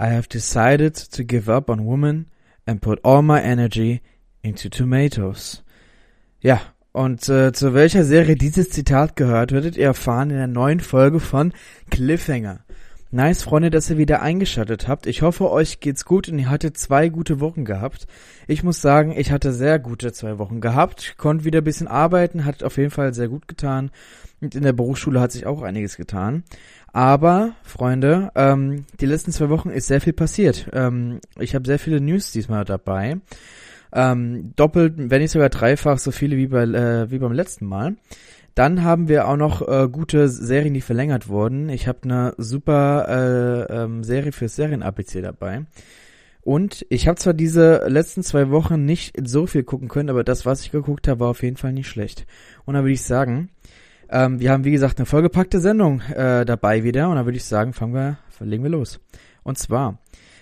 I have decided to give up on women and put all my energy into tomatoes. Ja, und äh, zu welcher Serie dieses Zitat gehört, würdet ihr erfahren in der neuen Folge von Cliffhanger. Nice, Freunde, dass ihr wieder eingeschaltet habt. Ich hoffe, euch geht's gut und ihr hattet zwei gute Wochen gehabt. Ich muss sagen, ich hatte sehr gute zwei Wochen gehabt, konnte wieder ein bisschen arbeiten, hat auf jeden Fall sehr gut getan. Und in der Berufsschule hat sich auch einiges getan. Aber, Freunde, ähm, die letzten zwei Wochen ist sehr viel passiert. Ähm, ich habe sehr viele News diesmal dabei. Ähm, doppelt, wenn nicht sogar dreifach so viele wie, bei, äh, wie beim letzten Mal. Dann haben wir auch noch äh, gute Serien, die verlängert wurden. Ich habe eine super äh, ähm, Serie für Serien-ABC dabei. Und ich habe zwar diese letzten zwei Wochen nicht so viel gucken können, aber das, was ich geguckt habe, war auf jeden Fall nicht schlecht. Und dann würde ich sagen, ähm, wir haben wie gesagt eine vollgepackte Sendung äh, dabei wieder. Und dann würde ich sagen, fangen wir, legen wir los. Und zwar,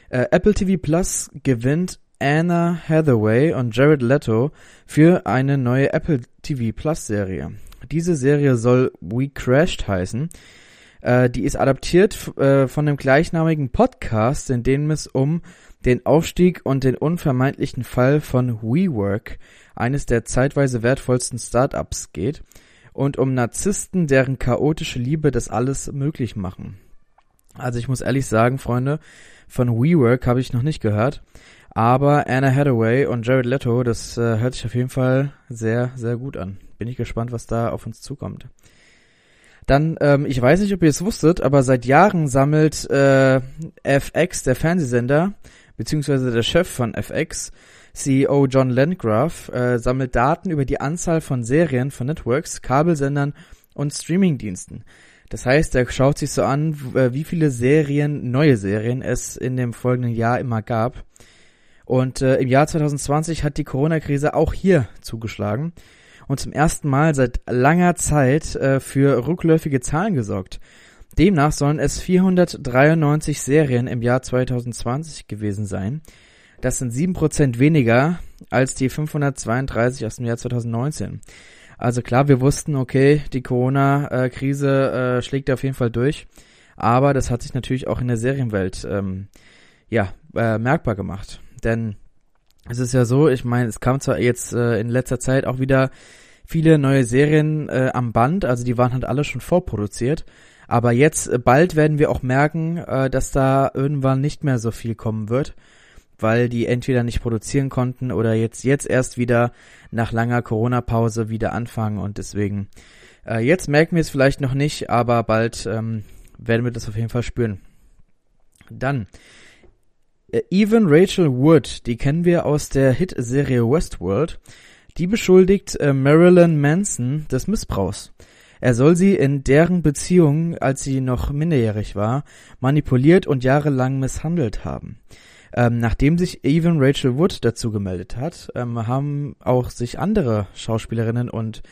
äh, Apple TV Plus gewinnt Anna Hathaway und Jared Leto für eine neue Apple TV Plus Serie. Diese Serie soll We Crashed heißen. Äh, die ist adaptiert äh, von dem gleichnamigen Podcast, in dem es um den Aufstieg und den unvermeidlichen Fall von WeWork, eines der zeitweise wertvollsten Startups, geht und um Narzissten, deren chaotische Liebe das alles möglich machen. Also ich muss ehrlich sagen, Freunde, von WeWork habe ich noch nicht gehört. Aber Anna Hathaway und Jared Leto, das äh, hört sich auf jeden Fall sehr, sehr gut an. Bin ich gespannt, was da auf uns zukommt. Dann, ähm, ich weiß nicht, ob ihr es wusstet, aber seit Jahren sammelt äh, FX, der Fernsehsender, beziehungsweise der Chef von FX, CEO John Landgraf, äh, sammelt Daten über die Anzahl von Serien von Networks, Kabelsendern und Streamingdiensten. Das heißt, er schaut sich so an, äh, wie viele Serien, neue Serien es in dem folgenden Jahr immer gab. Und äh, im Jahr 2020 hat die Corona-Krise auch hier zugeschlagen und zum ersten Mal seit langer Zeit äh, für rückläufige Zahlen gesorgt. Demnach sollen es 493 Serien im Jahr 2020 gewesen sein. Das sind 7% weniger als die 532 aus dem Jahr 2019. Also klar, wir wussten, okay, die Corona-Krise äh, schlägt auf jeden Fall durch. Aber das hat sich natürlich auch in der Serienwelt ähm, ja, äh, merkbar gemacht. Denn es ist ja so, ich meine, es kam zwar jetzt äh, in letzter Zeit auch wieder viele neue Serien äh, am Band, also die waren halt alle schon vorproduziert. Aber jetzt äh, bald werden wir auch merken, äh, dass da irgendwann nicht mehr so viel kommen wird, weil die entweder nicht produzieren konnten oder jetzt jetzt erst wieder nach langer Corona-Pause wieder anfangen und deswegen äh, jetzt merken wir es vielleicht noch nicht, aber bald ähm, werden wir das auf jeden Fall spüren. Dann Even Rachel Wood, die kennen wir aus der Hit-Serie Westworld, die beschuldigt äh, Marilyn Manson des Missbrauchs. Er soll sie in deren Beziehung, als sie noch minderjährig war, manipuliert und jahrelang misshandelt haben. Ähm, nachdem sich Even Rachel Wood dazu gemeldet hat, ähm, haben auch sich andere Schauspielerinnen und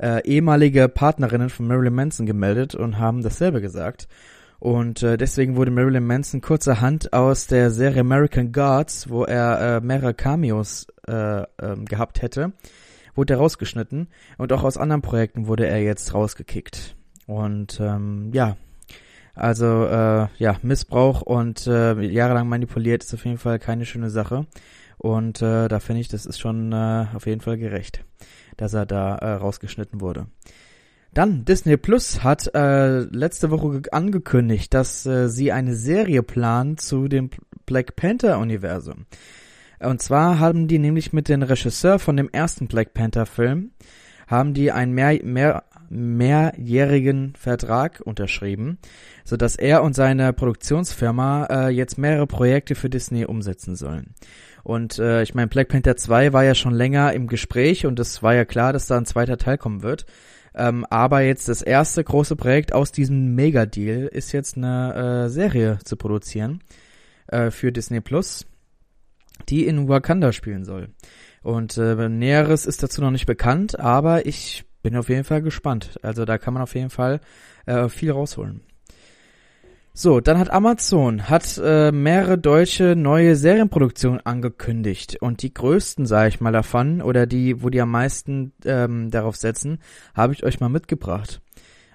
äh, ehemalige Partnerinnen von Marilyn Manson gemeldet und haben dasselbe gesagt. Und äh, deswegen wurde Marilyn Manson kurzerhand aus der Serie American Gods, wo er äh, mehrere Cameos äh, äh, gehabt hätte, wurde er rausgeschnitten. Und auch aus anderen Projekten wurde er jetzt rausgekickt. Und ähm, ja, also äh, ja, Missbrauch und äh, jahrelang manipuliert ist auf jeden Fall keine schöne Sache. Und äh, da finde ich, das ist schon äh, auf jeden Fall gerecht, dass er da äh, rausgeschnitten wurde. Dann Disney Plus hat äh, letzte Woche angekündigt, dass äh, sie eine Serie planen zu dem Black Panther Universum. Und zwar haben die nämlich mit dem Regisseur von dem ersten Black Panther Film haben die einen mehr, mehr, mehrjährigen Vertrag unterschrieben, so dass er und seine Produktionsfirma äh, jetzt mehrere Projekte für Disney umsetzen sollen. Und äh, ich meine, Black Panther 2 war ja schon länger im Gespräch und es war ja klar, dass da ein zweiter Teil kommen wird. Ähm, aber jetzt das erste große Projekt aus diesem Mega-Deal ist jetzt eine äh, Serie zu produzieren äh, für Disney Plus, die in Wakanda spielen soll. Und äh, Näheres ist dazu noch nicht bekannt, aber ich bin auf jeden Fall gespannt. Also da kann man auf jeden Fall äh, viel rausholen. So, dann hat Amazon hat äh, mehrere deutsche neue Serienproduktionen angekündigt und die größten, sage ich mal, davon oder die, wo die am meisten ähm, darauf setzen, habe ich euch mal mitgebracht.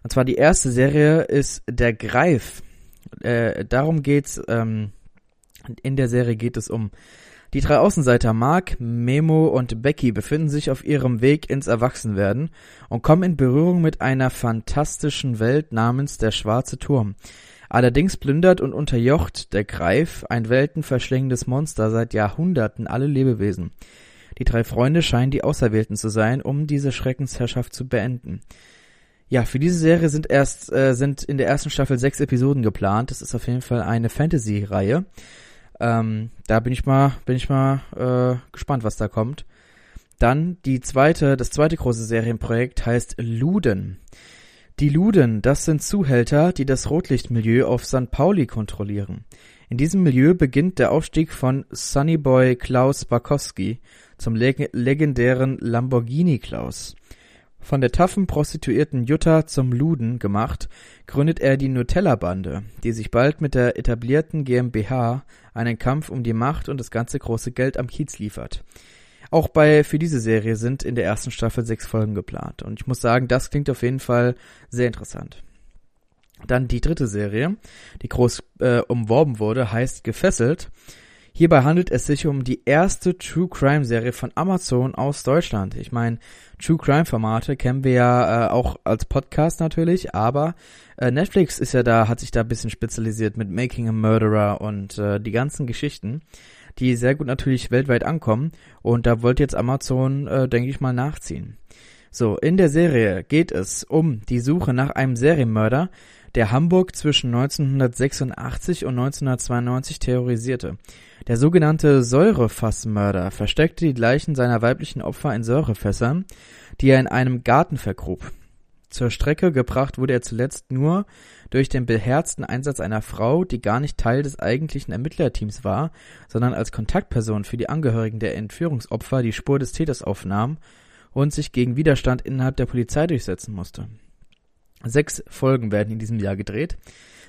Und zwar die erste Serie ist Der Greif. Äh, darum geht's. Ähm, In der Serie geht es um die drei Außenseiter Mark, Memo und Becky befinden sich auf ihrem Weg ins Erwachsenwerden und kommen in Berührung mit einer fantastischen Welt namens der Schwarze Turm. Allerdings plündert und unterjocht der Greif, ein weltenverschlingendes Monster, seit Jahrhunderten alle Lebewesen. Die drei Freunde scheinen die Auserwählten zu sein, um diese Schreckensherrschaft zu beenden. Ja, für diese Serie sind erst äh, sind in der ersten Staffel sechs Episoden geplant. Das ist auf jeden Fall eine Fantasy-Reihe. Ähm, da bin ich mal, bin ich mal äh, gespannt, was da kommt. Dann die zweite, das zweite große Serienprojekt heißt Luden. Die Luden, das sind Zuhälter, die das Rotlichtmilieu auf St. Pauli kontrollieren. In diesem Milieu beginnt der Aufstieg von Sunnyboy Klaus Barkowski zum leg legendären Lamborghini Klaus. Von der taffen Prostituierten Jutta zum Luden gemacht, gründet er die Nutella-Bande, die sich bald mit der etablierten GmbH einen Kampf um die Macht und das ganze große Geld am Kiez liefert. Auch bei für diese Serie sind in der ersten Staffel sechs Folgen geplant. Und ich muss sagen, das klingt auf jeden Fall sehr interessant. Dann die dritte Serie, die groß äh, umworben wurde, heißt Gefesselt. Hierbei handelt es sich um die erste True Crime Serie von Amazon aus Deutschland. Ich meine, True Crime Formate kennen wir ja äh, auch als Podcast natürlich, aber äh, Netflix ist ja da, hat sich da ein bisschen spezialisiert mit Making a Murderer und äh, die ganzen Geschichten, die sehr gut natürlich weltweit ankommen. Und da wollte jetzt Amazon, äh, denke ich mal, nachziehen. So, in der Serie geht es um die Suche nach einem Serienmörder, der Hamburg zwischen 1986 und 1992 terrorisierte. Der sogenannte Säurefassmörder versteckte die Leichen seiner weiblichen Opfer in Säurefässern, die er in einem Garten vergrub. Zur Strecke gebracht wurde er zuletzt nur durch den beherzten Einsatz einer Frau, die gar nicht Teil des eigentlichen Ermittlerteams war, sondern als Kontaktperson für die Angehörigen der Entführungsopfer die Spur des Täters aufnahm und sich gegen Widerstand innerhalb der Polizei durchsetzen musste. Sechs Folgen werden in diesem Jahr gedreht.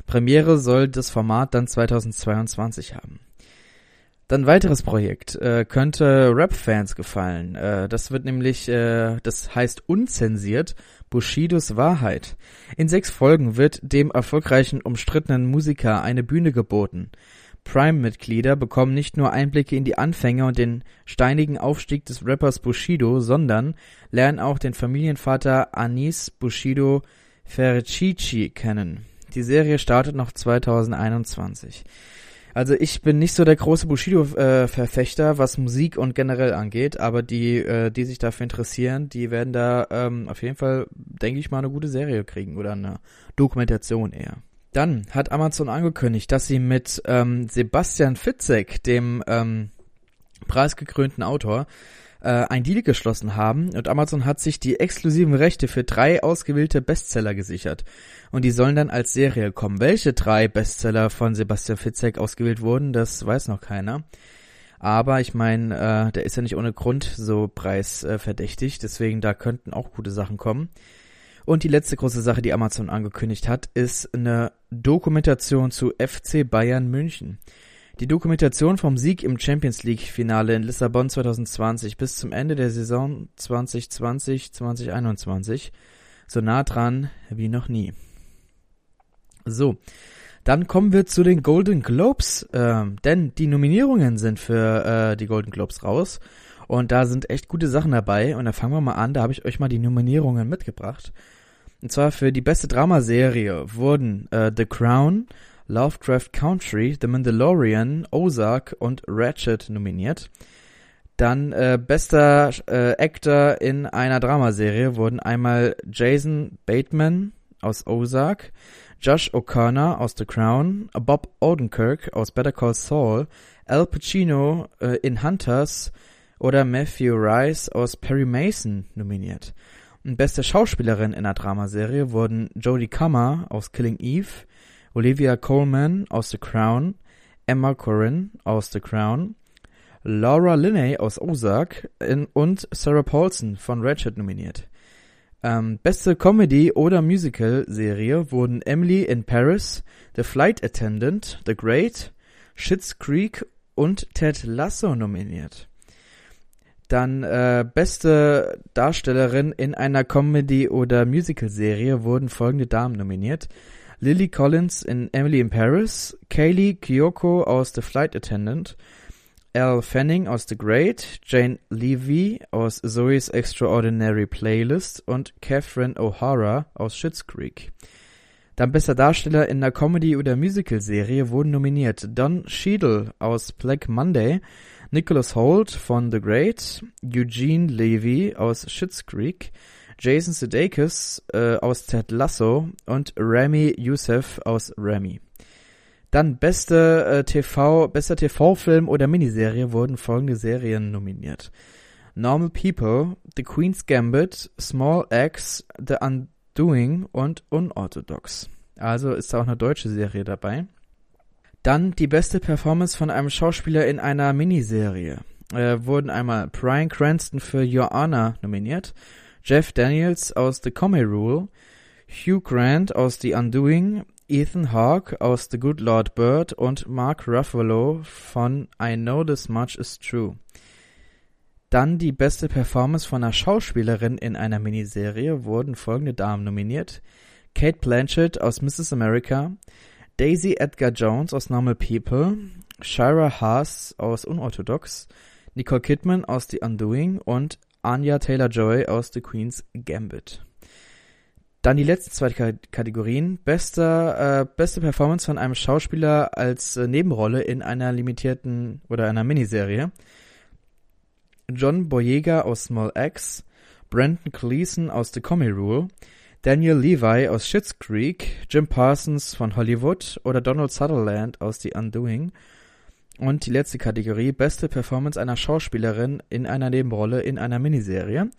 Premiere soll das Format dann 2022 haben. Dann weiteres Projekt äh, könnte Rap-Fans gefallen. Äh, das wird nämlich, äh, das heißt unzensiert Bushidos Wahrheit. In sechs Folgen wird dem erfolgreichen umstrittenen Musiker eine Bühne geboten. Prime-Mitglieder bekommen nicht nur Einblicke in die Anfänge und den steinigen Aufstieg des Rappers Bushido, sondern lernen auch den Familienvater Anis Bushido Ferchichi kennen. Die Serie startet noch 2021. Also ich bin nicht so der große Bushido-Verfechter, äh, was Musik und generell angeht, aber die, äh, die sich dafür interessieren, die werden da ähm, auf jeden Fall, denke ich mal, eine gute Serie kriegen oder eine Dokumentation eher. Dann hat Amazon angekündigt, dass sie mit ähm, Sebastian Fitzek, dem ähm, preisgekrönten Autor, äh, ein Deal geschlossen haben und Amazon hat sich die exklusiven Rechte für drei ausgewählte Bestseller gesichert. Und die sollen dann als Serie kommen. Welche drei Bestseller von Sebastian Fitzek ausgewählt wurden, das weiß noch keiner. Aber ich meine, äh, der ist ja nicht ohne Grund so preisverdächtig, deswegen da könnten auch gute Sachen kommen. Und die letzte große Sache, die Amazon angekündigt hat, ist eine Dokumentation zu FC Bayern München. Die Dokumentation vom Sieg im Champions League Finale in Lissabon 2020 bis zum Ende der Saison 2020-2021 so nah dran wie noch nie. So, dann kommen wir zu den Golden Globes, äh, denn die Nominierungen sind für äh, die Golden Globes raus und da sind echt gute Sachen dabei und da fangen wir mal an, da habe ich euch mal die Nominierungen mitgebracht. Und zwar für die beste Dramaserie wurden äh, The Crown, Lovecraft Country, The Mandalorian, Ozark und Ratchet nominiert. Dann äh, bester äh, Actor in einer Dramaserie wurden einmal Jason Bateman aus Ozark, Josh O'Connor aus The Crown, Bob Odenkirk aus Better Call Saul, Al Pacino äh, in Hunters oder Matthew Rice aus Perry Mason nominiert. Und beste Schauspielerin in einer Dramaserie wurden Jodie Comer aus Killing Eve, Olivia Colman aus The Crown, Emma Corrin aus The Crown, Laura Linney aus Ozark in, und Sarah Paulson von Ratchet nominiert. Ähm, beste Comedy- oder Musical-Serie wurden Emily in Paris, The Flight Attendant, The Great, Schitt's Creek und Ted Lasso nominiert. Dann äh, beste Darstellerin in einer Comedy- oder Musical-Serie wurden folgende Damen nominiert. Lily Collins in Emily in Paris, Kaylee Kyoko aus The Flight Attendant, Al Fanning aus The Great, Jane Levy aus Zoe's Extraordinary Playlist und Catherine O'Hara aus Schitt's Creek. Dann bester Darsteller in einer Comedy- oder Musical-Serie wurden nominiert Don Cheadle aus Black Monday, Nicholas Holt von The Great, Eugene Levy aus Schitt's Creek, Jason Sudeikis äh, aus Ted Lasso und Rami Youssef aus Rami. Dann beste äh, TV, bester TV-Film oder Miniserie wurden folgende Serien nominiert. Normal People, The Queen's Gambit, Small Axe, The Undoing und Unorthodox. Also ist da auch eine deutsche Serie dabei. Dann die beste Performance von einem Schauspieler in einer Miniserie. Äh, wurden einmal Brian Cranston für Your Honor nominiert, Jeff Daniels aus The Comedy Rule, Hugh Grant aus The Undoing, Ethan Hawke aus The Good Lord Bird und Mark Ruffalo von I Know This Much Is True. Dann die beste Performance von einer Schauspielerin in einer Miniserie wurden folgende Damen nominiert. Kate Blanchett aus Mrs. America, Daisy Edgar Jones aus Normal People, Shira Haas aus Unorthodox, Nicole Kidman aus The Undoing und Anya Taylor-Joy aus The Queen's Gambit. Dann die letzten zwei Kategorien. Bester, äh, beste Performance von einem Schauspieler als äh, Nebenrolle in einer limitierten oder einer Miniserie. John Boyega aus Small X, Brandon Cleason aus The Comedy Rule, Daniel Levi aus Schitt's Creek, Jim Parsons von Hollywood oder Donald Sutherland aus The Undoing. Und die letzte Kategorie, beste Performance einer Schauspielerin in einer Nebenrolle in einer Miniserie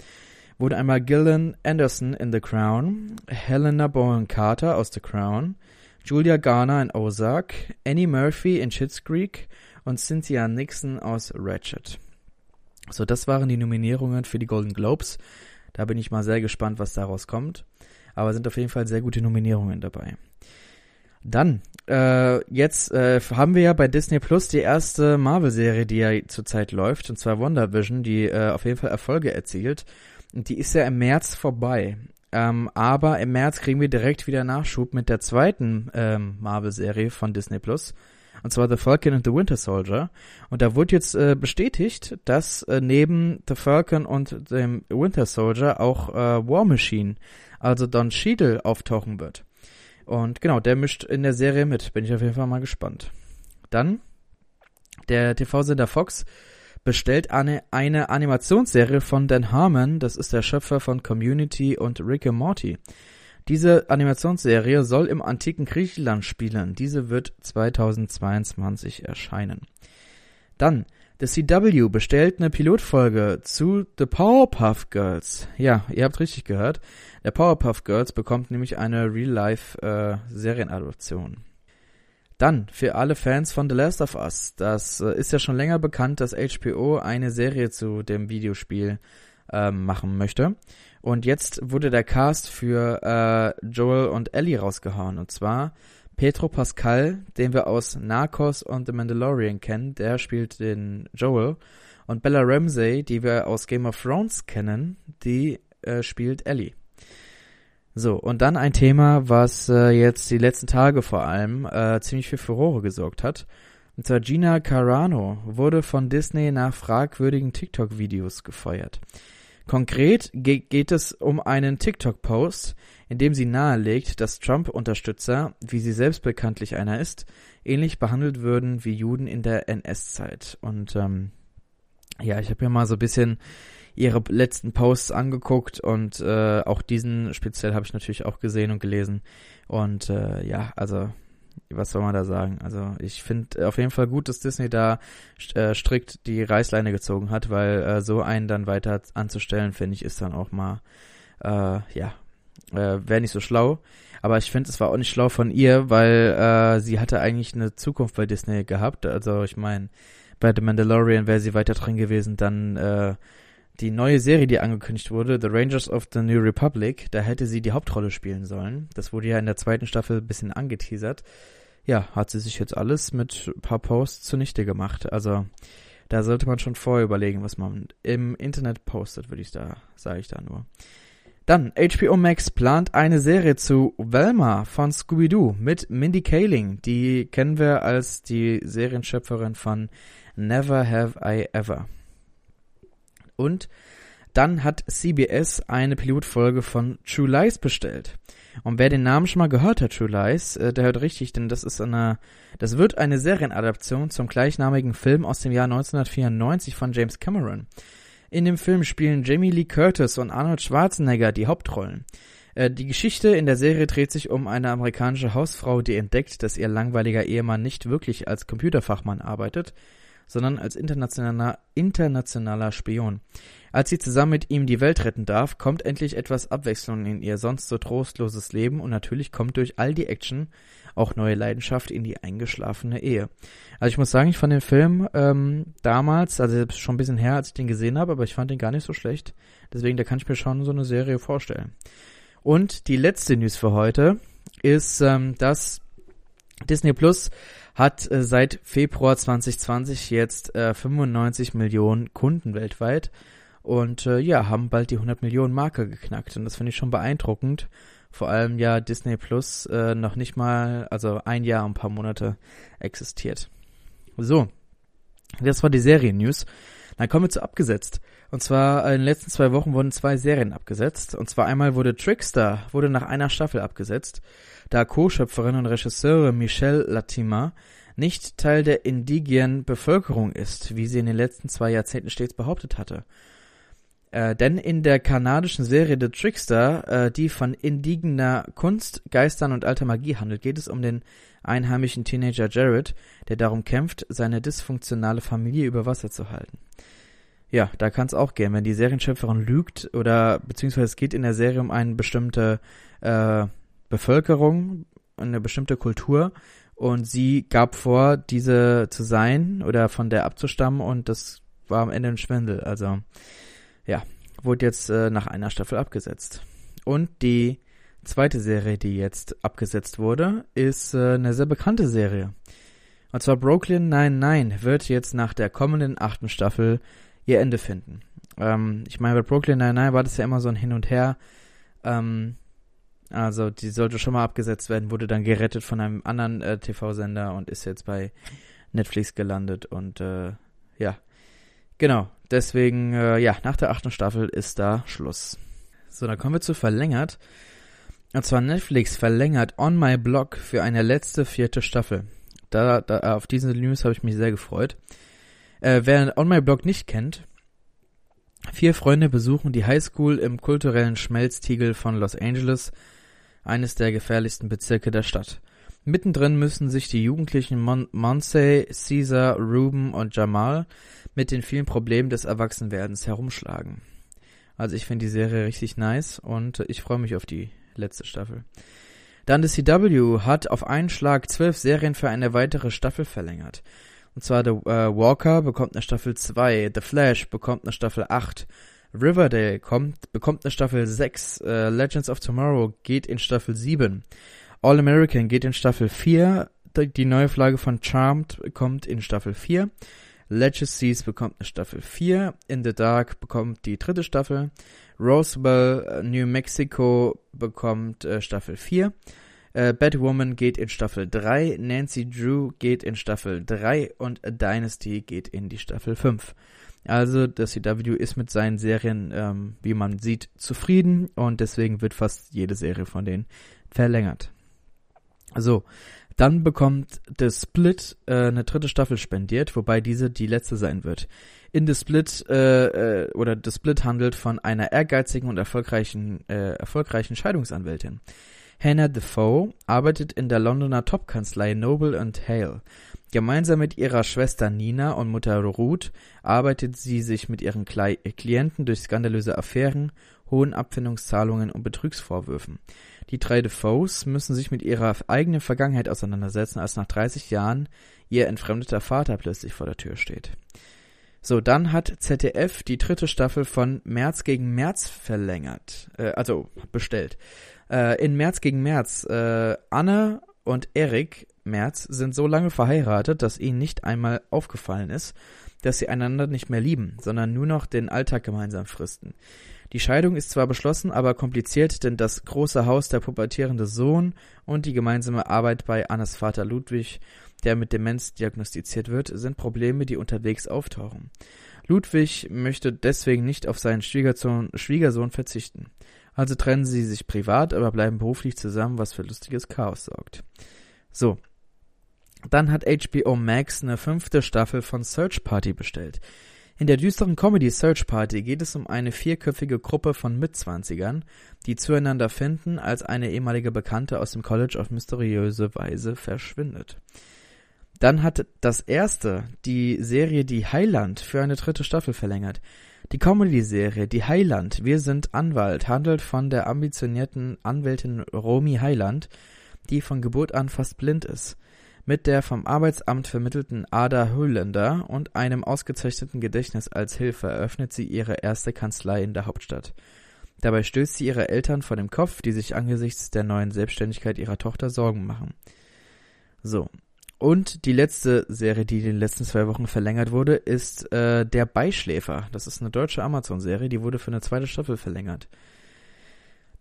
wurde einmal Gillian Anderson in The Crown, Helena Bonham Carter aus The Crown, Julia Garner in Ozark, Annie Murphy in Schitt's Creek und Cynthia Nixon aus Ratchet. So, das waren die Nominierungen für die Golden Globes. Da bin ich mal sehr gespannt, was daraus kommt. Aber sind auf jeden Fall sehr gute Nominierungen dabei. Dann, äh, jetzt äh, haben wir ja bei Disney Plus die erste Marvel-Serie, die ja zurzeit läuft, und zwar WandaVision, die äh, auf jeden Fall Erfolge erzielt. Die ist ja im März vorbei. Ähm, aber im März kriegen wir direkt wieder Nachschub mit der zweiten ähm, Marvel-Serie von Disney Plus. Und zwar The Falcon and the Winter Soldier. Und da wurde jetzt äh, bestätigt, dass äh, neben The Falcon und dem Winter Soldier auch äh, War Machine, also Don Cheadle, auftauchen wird. Und genau, der mischt in der Serie mit. Bin ich auf jeden Fall mal gespannt. Dann der TV-Sender Fox bestellt eine, eine Animationsserie von Dan Harmon, das ist der Schöpfer von Community und Rick and Morty. Diese Animationsserie soll im antiken Griechenland spielen. Diese wird 2022 erscheinen. Dann, The CW bestellt eine Pilotfolge zu The Powerpuff Girls. Ja, ihr habt richtig gehört. Der Powerpuff Girls bekommt nämlich eine Real-Life-Serienadoption. Äh, dann, für alle Fans von The Last of Us, das äh, ist ja schon länger bekannt, dass HBO eine Serie zu dem Videospiel ähm, machen möchte. Und jetzt wurde der Cast für äh, Joel und Ellie rausgehauen. Und zwar Pedro Pascal, den wir aus Narcos und The Mandalorian kennen, der spielt den Joel. Und Bella Ramsey, die wir aus Game of Thrones kennen, die äh, spielt Ellie. So, und dann ein Thema, was äh, jetzt die letzten Tage vor allem äh, ziemlich für Furore gesorgt hat. Und zwar Gina Carano wurde von Disney nach fragwürdigen TikTok-Videos gefeuert. Konkret ge geht es um einen TikTok-Post, in dem sie nahelegt, dass Trump-Unterstützer, wie sie selbst bekanntlich einer ist, ähnlich behandelt würden wie Juden in der NS-Zeit. Und ähm, ja, ich habe ja mal so ein bisschen ihre letzten Posts angeguckt und äh, auch diesen speziell habe ich natürlich auch gesehen und gelesen. Und äh, ja, also was soll man da sagen? Also ich finde auf jeden Fall gut, dass Disney da äh, strikt die Reißleine gezogen hat, weil äh, so einen dann weiter anzustellen, finde ich, ist dann auch mal, äh, ja, äh, wäre nicht so schlau. Aber ich finde, es war auch nicht schlau von ihr, weil äh, sie hatte eigentlich eine Zukunft bei Disney gehabt. Also ich meine, bei The Mandalorian wäre sie weiter drin gewesen, dann äh, die neue Serie, die angekündigt wurde, The Rangers of the New Republic, da hätte sie die Hauptrolle spielen sollen. Das wurde ja in der zweiten Staffel ein bisschen angeteasert. Ja, hat sie sich jetzt alles mit ein paar Posts zunichte gemacht. Also da sollte man schon vorher überlegen, was man im Internet postet, würde ich da, sage ich da nur. Dann, HBO Max plant eine Serie zu Velma von Scooby-Doo mit Mindy Kaling. Die kennen wir als die Serienschöpferin von Never Have I Ever. Und dann hat CBS eine Pilotfolge von True Lies bestellt. Und wer den Namen schon mal gehört hat, True Lies, äh, der hört richtig, denn das ist eine, das wird eine Serienadaption zum gleichnamigen Film aus dem Jahr 1994 von James Cameron. In dem Film spielen Jamie Lee Curtis und Arnold Schwarzenegger die Hauptrollen. Äh, die Geschichte in der Serie dreht sich um eine amerikanische Hausfrau, die entdeckt, dass ihr langweiliger Ehemann nicht wirklich als Computerfachmann arbeitet, sondern als internationaler, internationaler Spion. Als sie zusammen mit ihm die Welt retten darf, kommt endlich etwas Abwechslung in ihr sonst so trostloses Leben und natürlich kommt durch all die Action auch neue Leidenschaft in die eingeschlafene Ehe. Also ich muss sagen, ich fand den Film ähm, damals, also schon ein bisschen her, als ich den gesehen habe, aber ich fand den gar nicht so schlecht. Deswegen, da kann ich mir schon so eine Serie vorstellen. Und die letzte News für heute ist, ähm, dass Disney Plus hat äh, seit Februar 2020 jetzt äh, 95 Millionen Kunden weltweit und äh, ja, haben bald die 100 Millionen Marke geknackt und das finde ich schon beeindruckend. Vor allem ja Disney Plus äh, noch nicht mal, also ein Jahr und ein paar Monate existiert. So, das war die Serien-News. Dann kommen wir zu abgesetzt. Und zwar in den letzten zwei Wochen wurden zwei Serien abgesetzt. Und zwar einmal wurde Trickster, wurde nach einer Staffel abgesetzt, da Co-Schöpferin und Regisseurin Michelle Latima nicht Teil der indigenen Bevölkerung ist, wie sie in den letzten zwei Jahrzehnten stets behauptet hatte. Äh, denn in der kanadischen Serie The Trickster, äh, die von indigener Kunst, Geistern und alter Magie handelt, geht es um den einheimischen Teenager Jared, der darum kämpft, seine dysfunktionale Familie über Wasser zu halten. Ja, da kann es auch gehen, wenn die Serienschöpferin lügt oder beziehungsweise es geht in der Serie um eine bestimmte äh, Bevölkerung, eine bestimmte Kultur und sie gab vor, diese zu sein oder von der abzustammen und das war am Ende ein Schwindel. Also ja, wurde jetzt äh, nach einer Staffel abgesetzt. Und die zweite Serie, die jetzt abgesetzt wurde, ist äh, eine sehr bekannte Serie. Und zwar Brooklyn 99 wird jetzt nach der kommenden achten Staffel ihr Ende finden. Ähm, ich meine, bei Brooklyn 99 war das ja immer so ein Hin und Her. Ähm, also die sollte schon mal abgesetzt werden, wurde dann gerettet von einem anderen äh, TV-Sender und ist jetzt bei Netflix gelandet und äh, ja, genau. Deswegen, äh, ja, nach der achten Staffel ist da Schluss. So, dann kommen wir zu verlängert. Und zwar Netflix verlängert On My Blog für eine letzte vierte Staffel. Da, da auf diese News habe ich mich sehr gefreut. Äh, wer On My Blog nicht kennt, vier Freunde besuchen die Highschool im kulturellen Schmelztiegel von Los Angeles, eines der gefährlichsten Bezirke der Stadt. Mittendrin müssen sich die Jugendlichen Mon Monsey, Caesar, Ruben und Jamal mit den vielen Problemen des Erwachsenwerdens herumschlagen. Also ich finde die Serie richtig nice und ich freue mich auf die letzte Staffel. Dann the CW hat auf einen Schlag zwölf Serien für eine weitere Staffel verlängert. Und zwar The äh, Walker bekommt eine Staffel 2, The Flash bekommt eine Staffel 8, Riverdale kommt, bekommt eine Staffel 6, äh, Legends of Tomorrow geht in Staffel 7, All American geht in Staffel 4, die, neue Flagge von Charmed kommt in Staffel 4, Legacies bekommt eine Staffel 4, In the Dark bekommt die dritte Staffel, Roswell, äh, New Mexico bekommt äh, Staffel 4, äh, Batwoman geht in Staffel 3, Nancy Drew geht in Staffel 3 und Dynasty geht in die Staffel 5. Also das CW ist mit seinen Serien, ähm, wie man sieht, zufrieden und deswegen wird fast jede Serie von denen verlängert. So, dann bekommt The Split äh, eine dritte Staffel spendiert, wobei diese die letzte sein wird. In The Split äh, äh, oder The Split handelt von einer ehrgeizigen und erfolgreichen äh, erfolgreichen Scheidungsanwältin. Hannah Defoe arbeitet in der Londoner Topkanzlei Noble and Hale. Gemeinsam mit ihrer Schwester Nina und Mutter Ruth arbeitet sie sich mit ihren Klienten durch skandalöse Affären, hohen Abfindungszahlungen und Betrugsvorwürfen. Die drei Defoes müssen sich mit ihrer eigenen Vergangenheit auseinandersetzen, als nach 30 Jahren ihr entfremdeter Vater plötzlich vor der Tür steht. So, dann hat ZDF die dritte Staffel von März gegen März verlängert, äh, also bestellt. Äh, in März gegen März, äh, Anne und Erik Merz sind so lange verheiratet, dass ihnen nicht einmal aufgefallen ist, dass sie einander nicht mehr lieben, sondern nur noch den Alltag gemeinsam fristen. Die Scheidung ist zwar beschlossen, aber kompliziert, denn das große Haus, der pubertierende Sohn und die gemeinsame Arbeit bei Annes Vater Ludwig, der mit Demenz diagnostiziert wird, sind Probleme, die unterwegs auftauchen. Ludwig möchte deswegen nicht auf seinen Schwiegersohn, Schwiegersohn verzichten. Also trennen sie sich privat, aber bleiben beruflich zusammen, was für lustiges Chaos sorgt. So. Dann hat HBO Max eine fünfte Staffel von Search Party bestellt. In der düsteren Comedy Search Party geht es um eine vierköpfige Gruppe von Mitzwanzigern, die zueinander finden, als eine ehemalige Bekannte aus dem College auf mysteriöse Weise verschwindet. Dann hat das erste die Serie Die Heiland für eine dritte Staffel verlängert. Die Comedy-Serie Die Heiland, Wir sind Anwalt, handelt von der ambitionierten Anwältin Romy Heiland, die von Geburt an fast blind ist. Mit der vom Arbeitsamt vermittelten Ada Höllender und einem ausgezeichneten Gedächtnis als Hilfe eröffnet sie ihre erste Kanzlei in der Hauptstadt. Dabei stößt sie ihre Eltern vor dem Kopf, die sich angesichts der neuen Selbstständigkeit ihrer Tochter Sorgen machen. So. Und die letzte Serie, die in den letzten zwei Wochen verlängert wurde, ist äh, Der Beischläfer. Das ist eine deutsche Amazon-Serie, die wurde für eine zweite Staffel verlängert.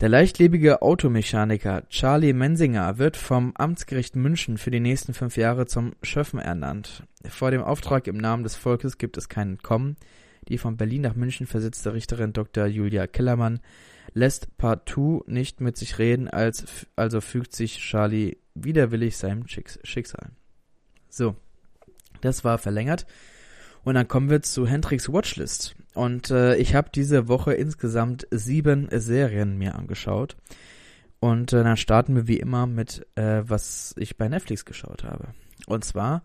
Der leichtlebige Automechaniker Charlie Mensinger wird vom Amtsgericht München für die nächsten fünf Jahre zum Schöffen ernannt. Vor dem Auftrag im Namen des Volkes gibt es kein Entkommen. Die von Berlin nach München versetzte Richterin Dr. Julia Kellermann lässt partout nicht mit sich reden, als, also fügt sich Charlie widerwillig seinem Schicksal. So, das war verlängert. Und dann kommen wir zu Hendrix Watchlist. Und äh, ich habe diese Woche insgesamt sieben Serien mir angeschaut. Und äh, dann starten wir wie immer mit, äh, was ich bei Netflix geschaut habe. Und zwar,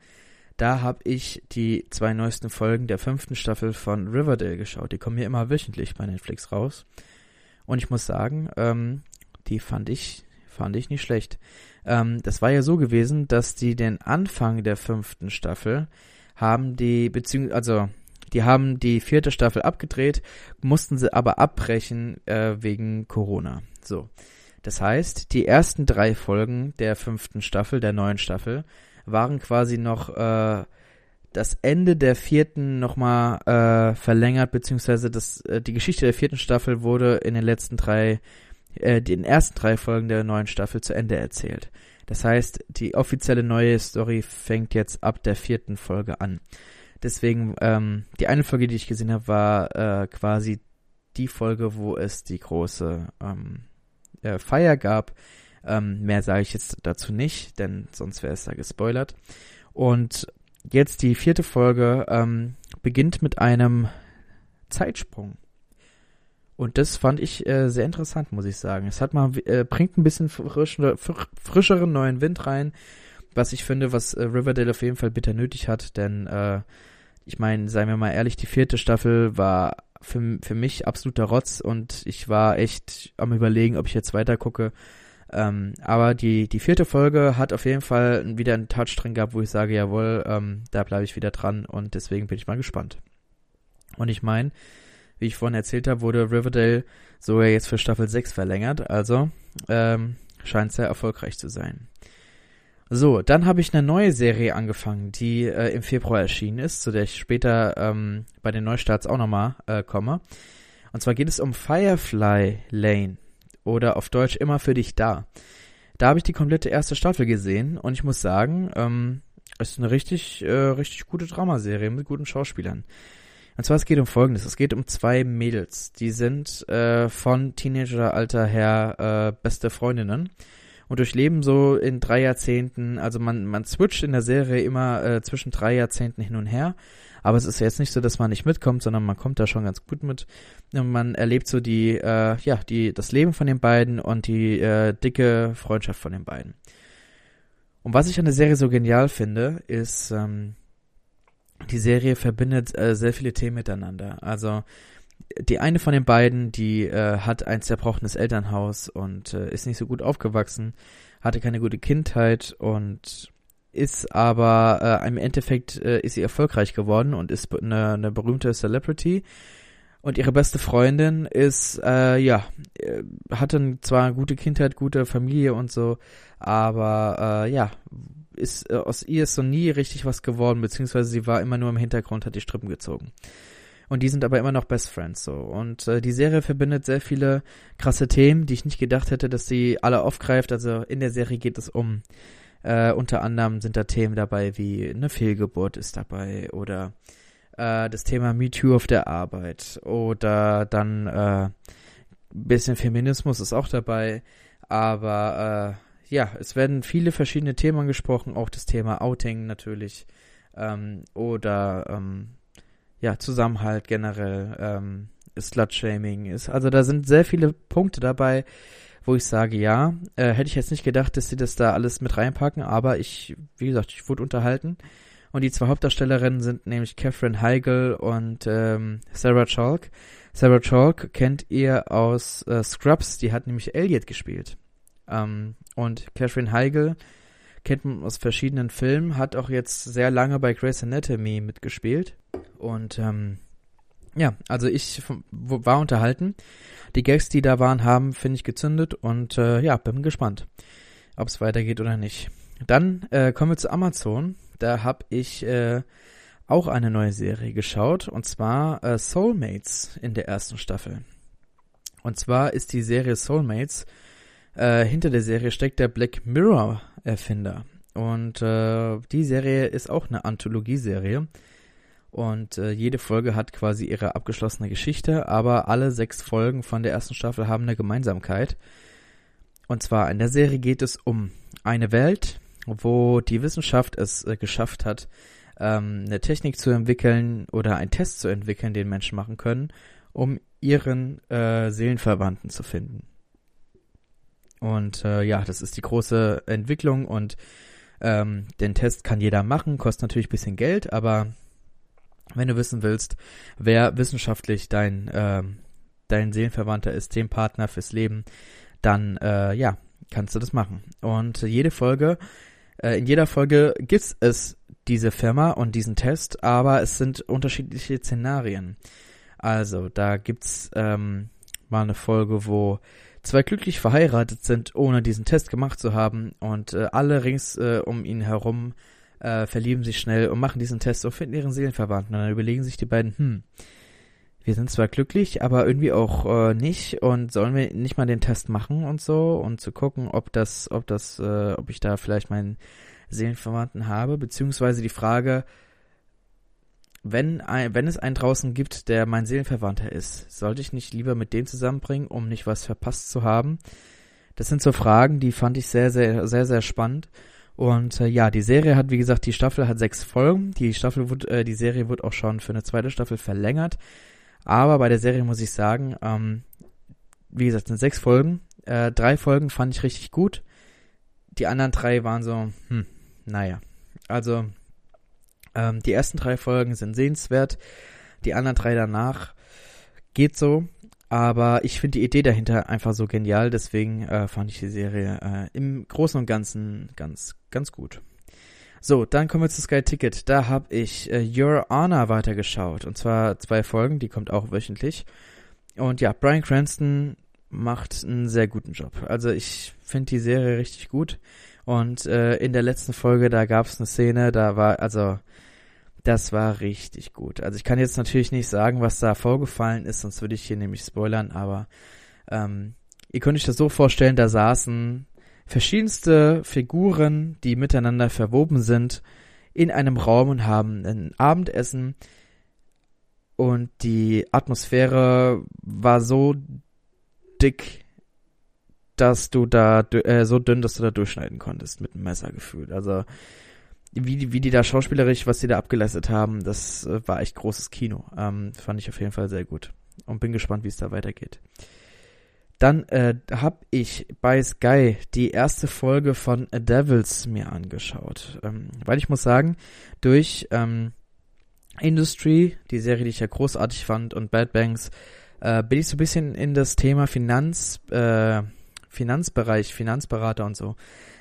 da habe ich die zwei neuesten Folgen der fünften Staffel von Riverdale geschaut. Die kommen hier immer wöchentlich bei Netflix raus. Und ich muss sagen, ähm, die fand ich, fand ich nicht schlecht. Ähm, das war ja so gewesen, dass die den Anfang der fünften Staffel haben die, beziehungsweise, also die haben die vierte Staffel abgedreht, mussten sie aber abbrechen äh, wegen Corona. So. Das heißt, die ersten drei Folgen der fünften Staffel, der neuen Staffel, waren quasi noch äh, das Ende der vierten nochmal äh, verlängert, beziehungsweise das, äh, die Geschichte der vierten Staffel wurde in den letzten drei, äh, den ersten drei Folgen der neuen Staffel zu Ende erzählt. Das heißt, die offizielle neue Story fängt jetzt ab der vierten Folge an. Deswegen, ähm, die eine Folge, die ich gesehen habe, war äh, quasi die Folge, wo es die große ähm, äh, Feier gab. Ähm, mehr sage ich jetzt dazu nicht, denn sonst wäre es da gespoilert. Und jetzt die vierte Folge ähm, beginnt mit einem Zeitsprung. Und das fand ich äh, sehr interessant, muss ich sagen. Es hat mal äh, bringt ein bisschen frischere, frischeren neuen Wind rein was ich finde, was äh, Riverdale auf jeden Fall bitter nötig hat, denn äh, ich meine, seien wir mal ehrlich, die vierte Staffel war für, für mich absoluter Rotz und ich war echt am überlegen, ob ich jetzt weiter gucke. Ähm, aber die, die vierte Folge hat auf jeden Fall wieder einen Touch drin gehabt, wo ich sage, jawohl, ähm, da bleibe ich wieder dran und deswegen bin ich mal gespannt. Und ich meine, wie ich vorhin erzählt habe, wurde Riverdale sogar jetzt für Staffel 6 verlängert, also ähm, scheint sehr erfolgreich zu sein. So, dann habe ich eine neue Serie angefangen, die äh, im Februar erschienen ist, zu der ich später ähm, bei den Neustarts auch nochmal äh, komme. Und zwar geht es um Firefly Lane oder auf Deutsch immer für dich da. Da habe ich die komplette erste Staffel gesehen und ich muss sagen, ähm, es ist eine richtig, äh, richtig gute Dramaserie mit guten Schauspielern. Und zwar es geht um Folgendes: Es geht um zwei Mädels, die sind äh, von Teenageralter her äh, beste Freundinnen und durchleben so in drei Jahrzehnten, also man, man switcht in der Serie immer äh, zwischen drei Jahrzehnten hin und her, aber es ist jetzt nicht so, dass man nicht mitkommt, sondern man kommt da schon ganz gut mit. Und man erlebt so die, äh, ja, die, das Leben von den beiden und die äh, dicke Freundschaft von den beiden. Und was ich an der Serie so genial finde, ist, ähm, die Serie verbindet äh, sehr viele Themen miteinander. Also die eine von den beiden, die äh, hat ein zerbrochenes Elternhaus und äh, ist nicht so gut aufgewachsen, hatte keine gute Kindheit und ist aber äh, im Endeffekt äh, ist sie erfolgreich geworden und ist eine, eine berühmte Celebrity. Und ihre beste Freundin ist, äh, ja, äh, hatte zwar eine gute Kindheit, gute Familie und so, aber äh, ja, ist äh, aus ihr ist so nie richtig was geworden, beziehungsweise sie war immer nur im Hintergrund, hat die Strippen gezogen. Und die sind aber immer noch Best Friends so. Und äh, die Serie verbindet sehr viele krasse Themen, die ich nicht gedacht hätte, dass sie alle aufgreift. Also in der Serie geht es um äh, unter anderem sind da Themen dabei wie eine Fehlgeburt ist dabei oder äh, das Thema MeToo auf der Arbeit oder dann äh, bisschen Feminismus ist auch dabei, aber äh, ja, es werden viele verschiedene Themen angesprochen, auch das Thema Outing natürlich ähm, oder ähm, ja Zusammenhalt generell, ähm, Slut-Shaming ist. Also da sind sehr viele Punkte dabei, wo ich sage, ja, äh, hätte ich jetzt nicht gedacht, dass sie das da alles mit reinpacken, aber ich, wie gesagt, ich wurde unterhalten. Und die zwei Hauptdarstellerinnen sind nämlich Catherine Heigl und ähm, Sarah Chalk. Sarah Chalk kennt ihr aus äh, Scrubs, die hat nämlich Elliot gespielt. Ähm, und Catherine Heigl kennt man aus verschiedenen Filmen, hat auch jetzt sehr lange bei Grey's Anatomy mitgespielt. Und ähm, ja, also ich war unterhalten. Die Gags, die da waren, haben, finde ich, gezündet und äh, ja, bin gespannt, ob es weitergeht oder nicht. Dann äh, kommen wir zu Amazon. Da habe ich äh, auch eine neue Serie geschaut und zwar äh, Soulmates in der ersten Staffel. Und zwar ist die Serie Soulmates äh, hinter der Serie steckt der Black Mirror Erfinder und äh, die Serie ist auch eine Anthologieserie und äh, jede Folge hat quasi ihre abgeschlossene Geschichte, aber alle sechs Folgen von der ersten Staffel haben eine Gemeinsamkeit. Und zwar in der Serie geht es um eine Welt, wo die Wissenschaft es äh, geschafft hat, ähm, eine Technik zu entwickeln oder einen Test zu entwickeln, den Menschen machen können, um ihren äh, Seelenverwandten zu finden. Und äh, ja, das ist die große Entwicklung und ähm, den Test kann jeder machen, kostet natürlich bisschen Geld, aber wenn du wissen willst, wer wissenschaftlich dein, äh, dein Seelenverwandter ist, dem Partner fürs Leben, dann äh, ja, kannst du das machen. Und jede Folge, äh, in jeder Folge gibt es diese Firma und diesen Test, aber es sind unterschiedliche Szenarien. Also, da gibt's ähm, mal eine Folge, wo zwei glücklich verheiratet sind, ohne diesen Test gemacht zu haben. Und äh, alle rings äh, um ihn herum äh, verlieben sich schnell und machen diesen Test und finden ihren Seelenverwandten. Und dann überlegen sich die beiden, hm, wir sind zwar glücklich, aber irgendwie auch äh, nicht. Und sollen wir nicht mal den Test machen und so? Und zu gucken, ob das, ob das, äh, ob ich da vielleicht meinen Seelenverwandten habe, beziehungsweise die Frage, wenn, wenn es einen draußen gibt, der mein Seelenverwandter ist, sollte ich nicht lieber mit dem zusammenbringen, um nicht was verpasst zu haben? Das sind so Fragen, die fand ich sehr, sehr, sehr, sehr spannend. Und äh, ja, die Serie hat, wie gesagt, die Staffel hat sechs Folgen. Die Staffel wird, äh, die Serie wird auch schon für eine zweite Staffel verlängert. Aber bei der Serie muss ich sagen, ähm, wie gesagt, sind sechs Folgen. Äh, drei Folgen fand ich richtig gut. Die anderen drei waren so, hm, naja. Also, ähm, die ersten drei Folgen sind sehenswert. Die anderen drei danach geht so. Aber ich finde die Idee dahinter einfach so genial, deswegen äh, fand ich die Serie äh, im Großen und Ganzen ganz, ganz gut. So, dann kommen wir zu Sky Ticket. Da habe ich äh, Your Honor weitergeschaut. Und zwar zwei Folgen, die kommt auch wöchentlich. Und ja, Brian Cranston macht einen sehr guten Job. Also ich finde die Serie richtig gut. Und äh, in der letzten Folge, da gab es eine Szene, da war, also das war richtig gut. Also ich kann jetzt natürlich nicht sagen, was da vorgefallen ist, sonst würde ich hier nämlich spoilern, aber ähm, ihr könnt euch das so vorstellen, da saßen verschiedenste Figuren, die miteinander verwoben sind, in einem Raum und haben ein Abendessen und die Atmosphäre war so dick, dass du da äh, so dünn, dass du da durchschneiden konntest mit einem Messer gefühlt. Also wie die, wie die da schauspielerisch, was sie da abgeleistet haben, das äh, war echt großes Kino. Ähm, fand ich auf jeden Fall sehr gut. Und bin gespannt, wie es da weitergeht. Dann äh, habe ich bei Sky die erste Folge von A Devils mir angeschaut. Ähm, weil ich muss sagen, durch ähm, Industry, die Serie, die ich ja großartig fand, und Bad Banks, äh, bin ich so ein bisschen in das Thema Finanz, äh, Finanzbereich, Finanzberater und so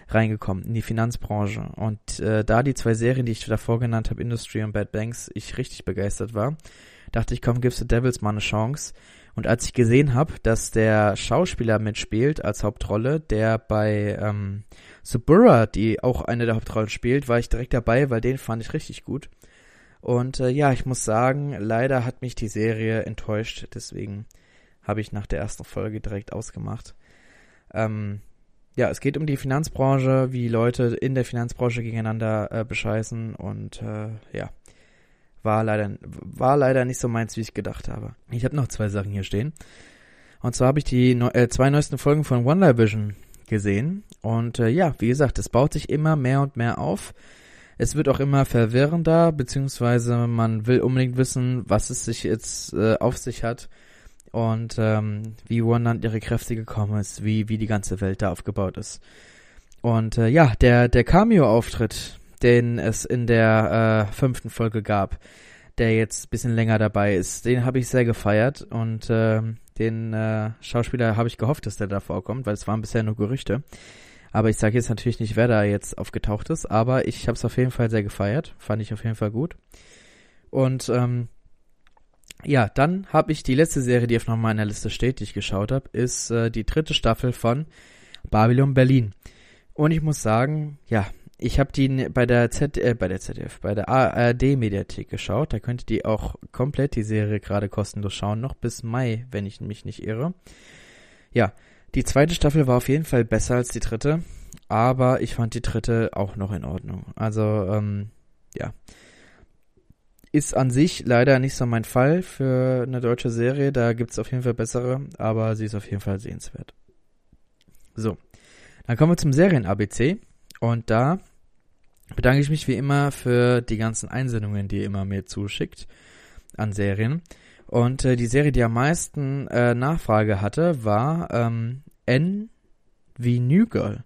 reingekommen in die Finanzbranche. Und äh, da die zwei Serien, die ich davor genannt habe, Industry und Bad Banks, ich richtig begeistert war, dachte ich, komm, gibst du Devils mal eine Chance. Und als ich gesehen habe, dass der Schauspieler mitspielt als Hauptrolle, der bei ähm, Suburra, die auch eine der Hauptrollen spielt, war ich direkt dabei, weil den fand ich richtig gut. Und äh, ja, ich muss sagen, leider hat mich die Serie enttäuscht, deswegen habe ich nach der ersten Folge direkt ausgemacht. Ähm, ja, es geht um die Finanzbranche, wie Leute in der Finanzbranche gegeneinander äh, bescheißen und äh, ja, war leider war leider nicht so meins, wie ich gedacht habe. Ich habe noch zwei Sachen hier stehen. Und zwar habe ich die neu, äh, zwei neuesten Folgen von One Vision gesehen und äh, ja, wie gesagt, es baut sich immer mehr und mehr auf. Es wird auch immer verwirrender, beziehungsweise man will unbedingt wissen, was es sich jetzt äh, auf sich hat und ähm, wie Wanda an ihre Kräfte gekommen ist, wie, wie die ganze Welt da aufgebaut ist. Und äh, ja, der, der Cameo-Auftritt, den es in der äh, fünften Folge gab, der jetzt bisschen länger dabei ist, den habe ich sehr gefeiert und äh, den äh, Schauspieler habe ich gehofft, dass der da vorkommt, weil es waren bisher nur Gerüchte. Aber ich sage jetzt natürlich nicht, wer da jetzt aufgetaucht ist, aber ich habe es auf jeden Fall sehr gefeiert, fand ich auf jeden Fall gut. Und ähm, ja, dann habe ich die letzte Serie, die auf noch meiner Liste steht, die ich geschaut habe, ist äh, die dritte Staffel von Babylon Berlin. Und ich muss sagen, ja, ich habe die bei der Z äh, bei der ZDF, bei der ARD Mediathek geschaut. Da könnt ihr auch komplett die Serie gerade kostenlos schauen, noch bis Mai, wenn ich mich nicht irre. Ja, die zweite Staffel war auf jeden Fall besser als die dritte, aber ich fand die dritte auch noch in Ordnung. Also ähm, ja, ist an sich leider nicht so mein Fall für eine deutsche Serie. Da gibt es auf jeden Fall bessere, aber sie ist auf jeden Fall sehenswert. So, dann kommen wir zum Serien-ABC. Und da bedanke ich mich wie immer für die ganzen Einsendungen, die ihr immer mir zuschickt an Serien. Und äh, die Serie, die am meisten äh, Nachfrage hatte, war ähm, N wie New Girl.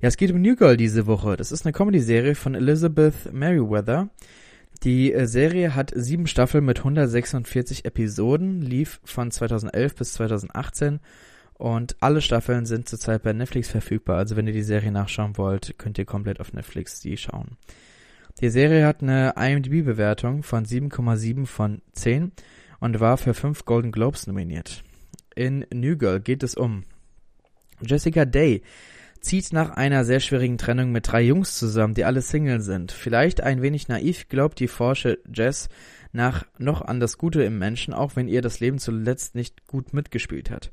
Ja, es geht um New Girl diese Woche. Das ist eine Comedy-Serie von Elizabeth Merriweather. Die äh, Serie hat sieben Staffeln mit 146 Episoden, lief von 2011 bis 2018 und alle Staffeln sind zurzeit bei Netflix verfügbar. Also wenn ihr die Serie nachschauen wollt, könnt ihr komplett auf Netflix die schauen. Die Serie hat eine IMDb-Bewertung von 7,7 von 10 und war für fünf Golden Globes nominiert. In New Girl geht es um Jessica Day, zieht nach einer sehr schwierigen Trennung mit drei Jungs zusammen, die alle Single sind. Vielleicht ein wenig naiv glaubt die forsche Jess nach noch an das Gute im Menschen, auch wenn ihr das Leben zuletzt nicht gut mitgespielt hat.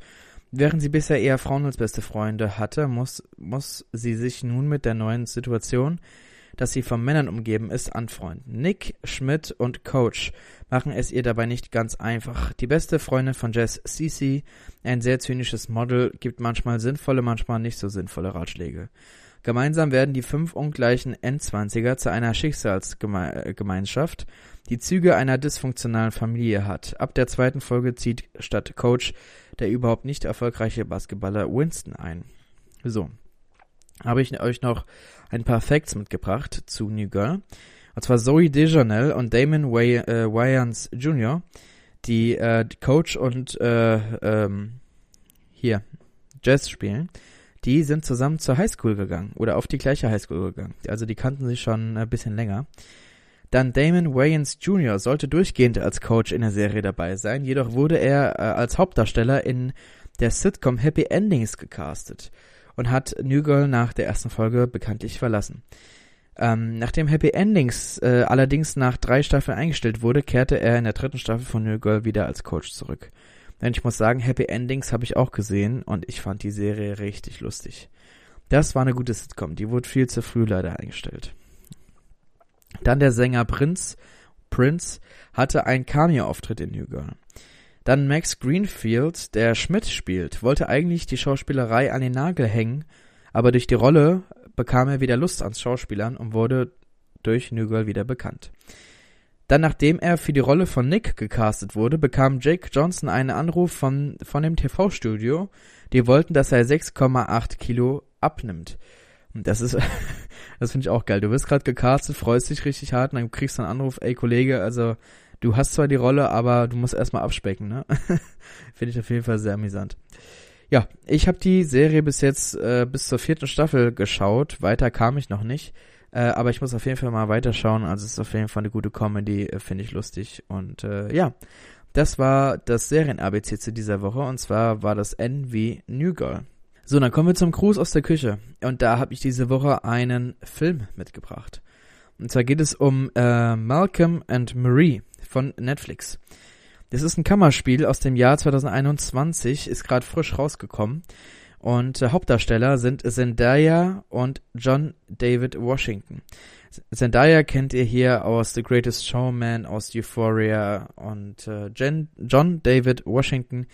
Während sie bisher eher Frauen als beste Freunde hatte, muss, muss sie sich nun mit der neuen Situation dass sie von Männern umgeben ist, anfreunden. Nick, Schmidt und Coach machen es ihr dabei nicht ganz einfach. Die beste Freundin von Jess, Cece, ein sehr zynisches Model, gibt manchmal sinnvolle, manchmal nicht so sinnvolle Ratschläge. Gemeinsam werden die fünf ungleichen Endzwanziger zu einer Schicksalsgemeinschaft, die Züge einer dysfunktionalen Familie hat. Ab der zweiten Folge zieht statt Coach der überhaupt nicht erfolgreiche Basketballer Winston ein. So. Habe ich euch noch ein paar Facts mitgebracht zu New Girl. Und zwar Zoe Dejanel und Damon Way äh, Wayans Jr., die äh, Coach und äh, ähm, hier Jazz spielen, die sind zusammen zur Highschool gegangen oder auf die gleiche Highschool gegangen. Also die kannten sich schon ein bisschen länger. Dann Damon Wayans Jr. sollte durchgehend als Coach in der Serie dabei sein, jedoch wurde er äh, als Hauptdarsteller in der Sitcom Happy Endings gecastet und hat New Girl nach der ersten Folge bekanntlich verlassen. Ähm, nachdem Happy Endings äh, allerdings nach drei Staffeln eingestellt wurde, kehrte er in der dritten Staffel von New Girl wieder als Coach zurück. Denn ich muss sagen, Happy Endings habe ich auch gesehen und ich fand die Serie richtig lustig. Das war eine gute Sitcom, die wurde viel zu früh leider eingestellt. Dann der Sänger Prince, Prince hatte einen Cameo-Auftritt in New Girl. Dann Max Greenfield, der Schmidt spielt, wollte eigentlich die Schauspielerei an den Nagel hängen, aber durch die Rolle bekam er wieder Lust ans Schauspielern und wurde durch New Girl wieder bekannt. Dann, nachdem er für die Rolle von Nick gecastet wurde, bekam Jake Johnson einen Anruf von, von dem TV-Studio. Die wollten, dass er 6,8 Kilo abnimmt. Und das ist, das finde ich auch geil. Du wirst gerade gecastet, freust dich richtig hart und dann kriegst du einen Anruf, ey Kollege, also du hast zwar die Rolle, aber du musst erstmal abspecken, ne? Finde ich auf jeden Fall sehr amüsant. Ja, ich habe die Serie bis jetzt äh, bis zur vierten Staffel geschaut. Weiter kam ich noch nicht. Äh, aber ich muss auf jeden Fall mal weiterschauen. Also es ist auf jeden Fall eine gute Comedy, äh, finde ich lustig. Und äh, ja, Das war das Serien-ABC zu dieser Woche und zwar war das N wie New Girl. So, dann kommen wir zum Gruß aus der Küche und da habe ich diese Woche einen Film mitgebracht. Und zwar geht es um äh, Malcolm and Marie von Netflix. Das ist ein Kammerspiel aus dem Jahr 2021, ist gerade frisch rausgekommen. Und äh, Hauptdarsteller sind Zendaya und John David Washington. Zendaya kennt ihr hier aus The Greatest Showman, aus Euphoria und äh, Jen, John David Washington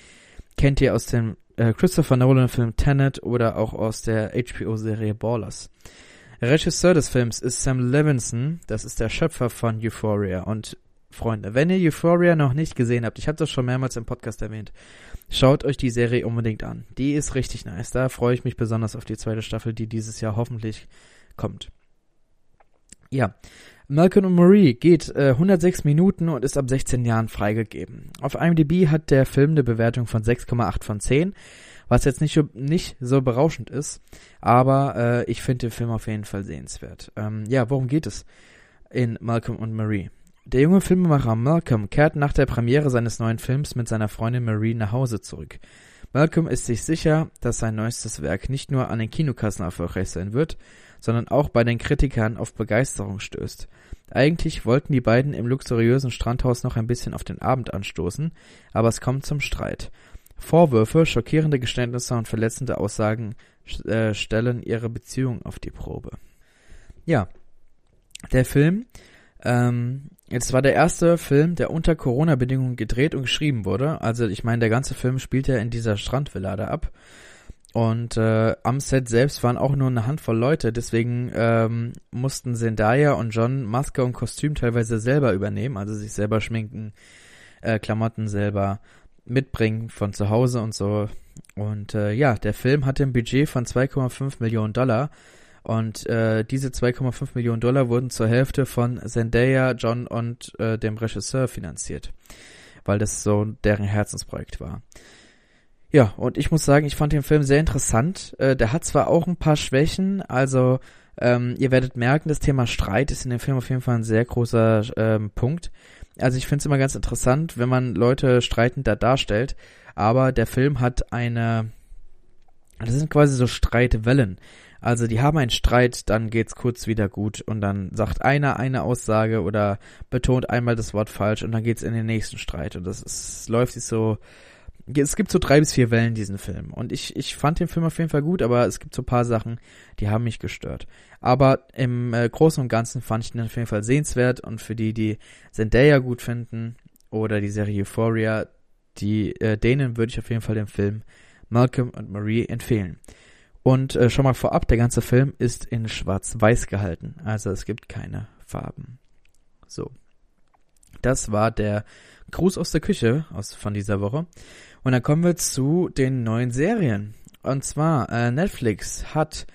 kennt ihr aus dem äh, Christopher Nolan Film Tenet oder auch aus der HBO-Serie Ballers. Regisseur des Films ist Sam Levinson, das ist der Schöpfer von Euphoria und Freunde, wenn ihr Euphoria noch nicht gesehen habt, ich habe das schon mehrmals im Podcast erwähnt, schaut euch die Serie unbedingt an. Die ist richtig nice. Da freue ich mich besonders auf die zweite Staffel, die dieses Jahr hoffentlich kommt. Ja, Malcolm und Marie geht äh, 106 Minuten und ist ab 16 Jahren freigegeben. Auf IMDb hat der Film eine Bewertung von 6,8 von 10, was jetzt nicht, nicht so berauschend ist, aber äh, ich finde den Film auf jeden Fall sehenswert. Ähm, ja, worum geht es in Malcolm und Marie? Der junge Filmemacher Malcolm kehrt nach der Premiere seines neuen Films mit seiner Freundin Marie nach Hause zurück. Malcolm ist sich sicher, dass sein neuestes Werk nicht nur an den Kinokassen erfolgreich sein wird, sondern auch bei den Kritikern auf Begeisterung stößt. Eigentlich wollten die beiden im luxuriösen Strandhaus noch ein bisschen auf den Abend anstoßen, aber es kommt zum Streit. Vorwürfe, schockierende Geständnisse und verletzende Aussagen äh, stellen ihre Beziehung auf die Probe. Ja, der Film ähm, Jetzt war der erste Film, der unter Corona-Bedingungen gedreht und geschrieben wurde. Also ich meine, der ganze Film spielt ja in dieser Strandvilla da ab. Und äh, am Set selbst waren auch nur eine Handvoll Leute, deswegen ähm, mussten Zendaya und John Maske und Kostüm teilweise selber übernehmen, also sich selber schminken, äh, Klamotten selber mitbringen von zu Hause und so. Und äh, ja, der Film hatte ein Budget von 2,5 Millionen Dollar und äh, diese 2,5 Millionen Dollar wurden zur Hälfte von Zendaya, John und äh, dem Regisseur finanziert, weil das so deren Herzensprojekt war. Ja, und ich muss sagen, ich fand den Film sehr interessant. Äh, der hat zwar auch ein paar Schwächen, also ähm, ihr werdet merken, das Thema Streit ist in dem Film auf jeden Fall ein sehr großer ähm, Punkt. Also ich finde es immer ganz interessant, wenn man Leute streitend da darstellt, aber der Film hat eine, das sind quasi so Streitwellen. Also die haben einen Streit, dann geht's kurz wieder gut und dann sagt einer eine Aussage oder betont einmal das Wort falsch und dann geht's in den nächsten Streit und das ist, läuft sich so es gibt so drei bis vier Wellen diesen Film und ich ich fand den Film auf jeden Fall gut, aber es gibt so paar Sachen, die haben mich gestört. Aber im äh, Großen und Ganzen fand ich den auf jeden Fall sehenswert und für die, die Zendaya gut finden oder die Serie Euphoria, die äh, denen würde ich auf jeden Fall den Film Malcolm und Marie empfehlen. Und äh, schon mal vorab, der ganze Film ist in schwarz-weiß gehalten. Also es gibt keine Farben. So. Das war der Gruß aus der Küche aus, von dieser Woche. Und dann kommen wir zu den neuen Serien. Und zwar, äh, Netflix hat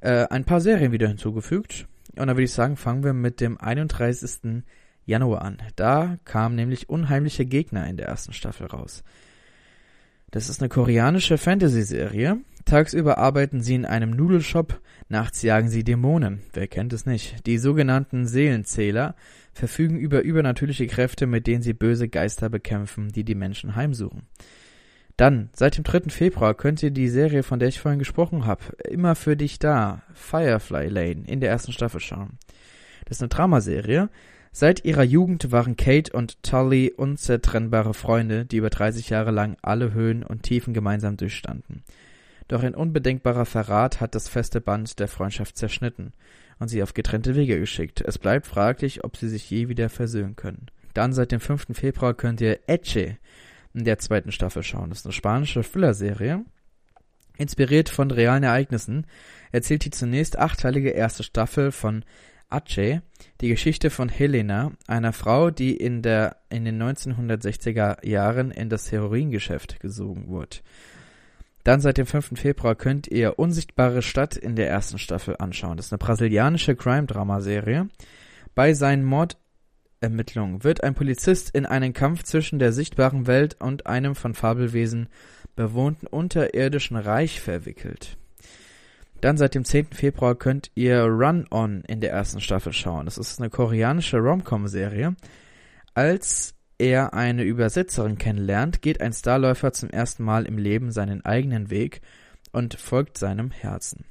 äh, ein paar Serien wieder hinzugefügt. Und da würde ich sagen, fangen wir mit dem 31. Januar an. Da kam nämlich Unheimliche Gegner in der ersten Staffel raus. Das ist eine koreanische Fantasy-Serie. Tagsüber arbeiten sie in einem Nudelshop, nachts jagen sie Dämonen. Wer kennt es nicht? Die sogenannten Seelenzähler verfügen über übernatürliche Kräfte, mit denen sie böse Geister bekämpfen, die die Menschen heimsuchen. Dann, seit dem 3. Februar könnt ihr die Serie, von der ich vorhin gesprochen habe, immer für dich da, Firefly Lane, in der ersten Staffel schauen. Das ist eine Dramaserie. Seit ihrer Jugend waren Kate und Tully unzertrennbare Freunde, die über 30 Jahre lang alle Höhen und Tiefen gemeinsam durchstanden. Doch ein unbedenkbarer Verrat hat das feste Band der Freundschaft zerschnitten und sie auf getrennte Wege geschickt. Es bleibt fraglich, ob sie sich je wieder versöhnen können. Dann seit dem 5. Februar könnt ihr Eche in der zweiten Staffel schauen. Das ist eine spanische Thriller-Serie. Inspiriert von realen Ereignissen erzählt die zunächst achteilige erste Staffel von Aceh die Geschichte von Helena, einer Frau, die in, der, in den 1960er Jahren in das Heroingeschäft gesogen wurde. Dann seit dem 5. Februar könnt ihr Unsichtbare Stadt in der ersten Staffel anschauen. Das ist eine brasilianische Crime-Drama-Serie. Bei seinen Mordermittlungen wird ein Polizist in einen Kampf zwischen der sichtbaren Welt und einem von Fabelwesen bewohnten unterirdischen Reich verwickelt. Dann seit dem 10. Februar könnt ihr Run On in der ersten Staffel schauen. Das ist eine koreanische Rom-Com-Serie. Als er eine Übersetzerin kennenlernt, geht ein Starläufer zum ersten Mal im Leben seinen eigenen Weg und folgt seinem Herzen.